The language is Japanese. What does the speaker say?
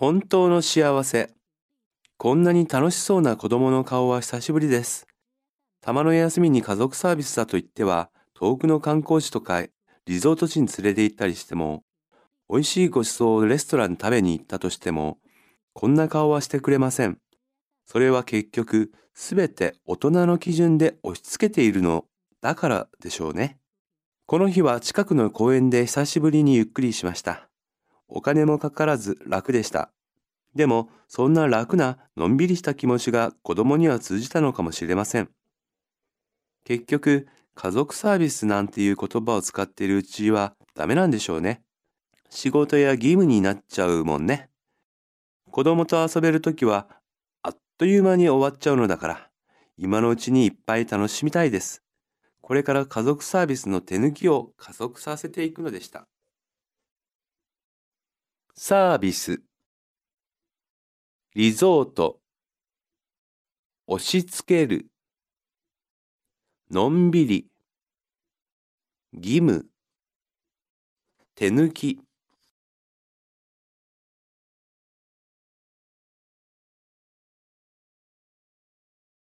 本当の幸せ。こんなに楽しそうな子供の顔は久しぶりです。たまの休みに家族サービスだと言っては、遠くの観光地とかリゾート地に連れて行ったりしても、美味しいご馳走をレストラン食べに行ったとしても、こんな顔はしてくれません。それは結局、すべて大人の基準で押し付けているのだからでしょうね。この日は近くの公園で久しぶりにゆっくりしました。お金もかからず楽でした。でも、そんな楽なのんびりした気持ちが子供には通じたのかもしれません。結局、家族サービスなんていう言葉を使っているうちはダメなんでしょうね。仕事や義務になっちゃうもんね。子供と遊べるときはという間に終わっちゃうのだから、今のうちにいっぱい楽しみたいです。これから家族サービスの手抜きを加速させていくのでした。サービス、リゾート、押し付ける、のんびり、義務、手抜き。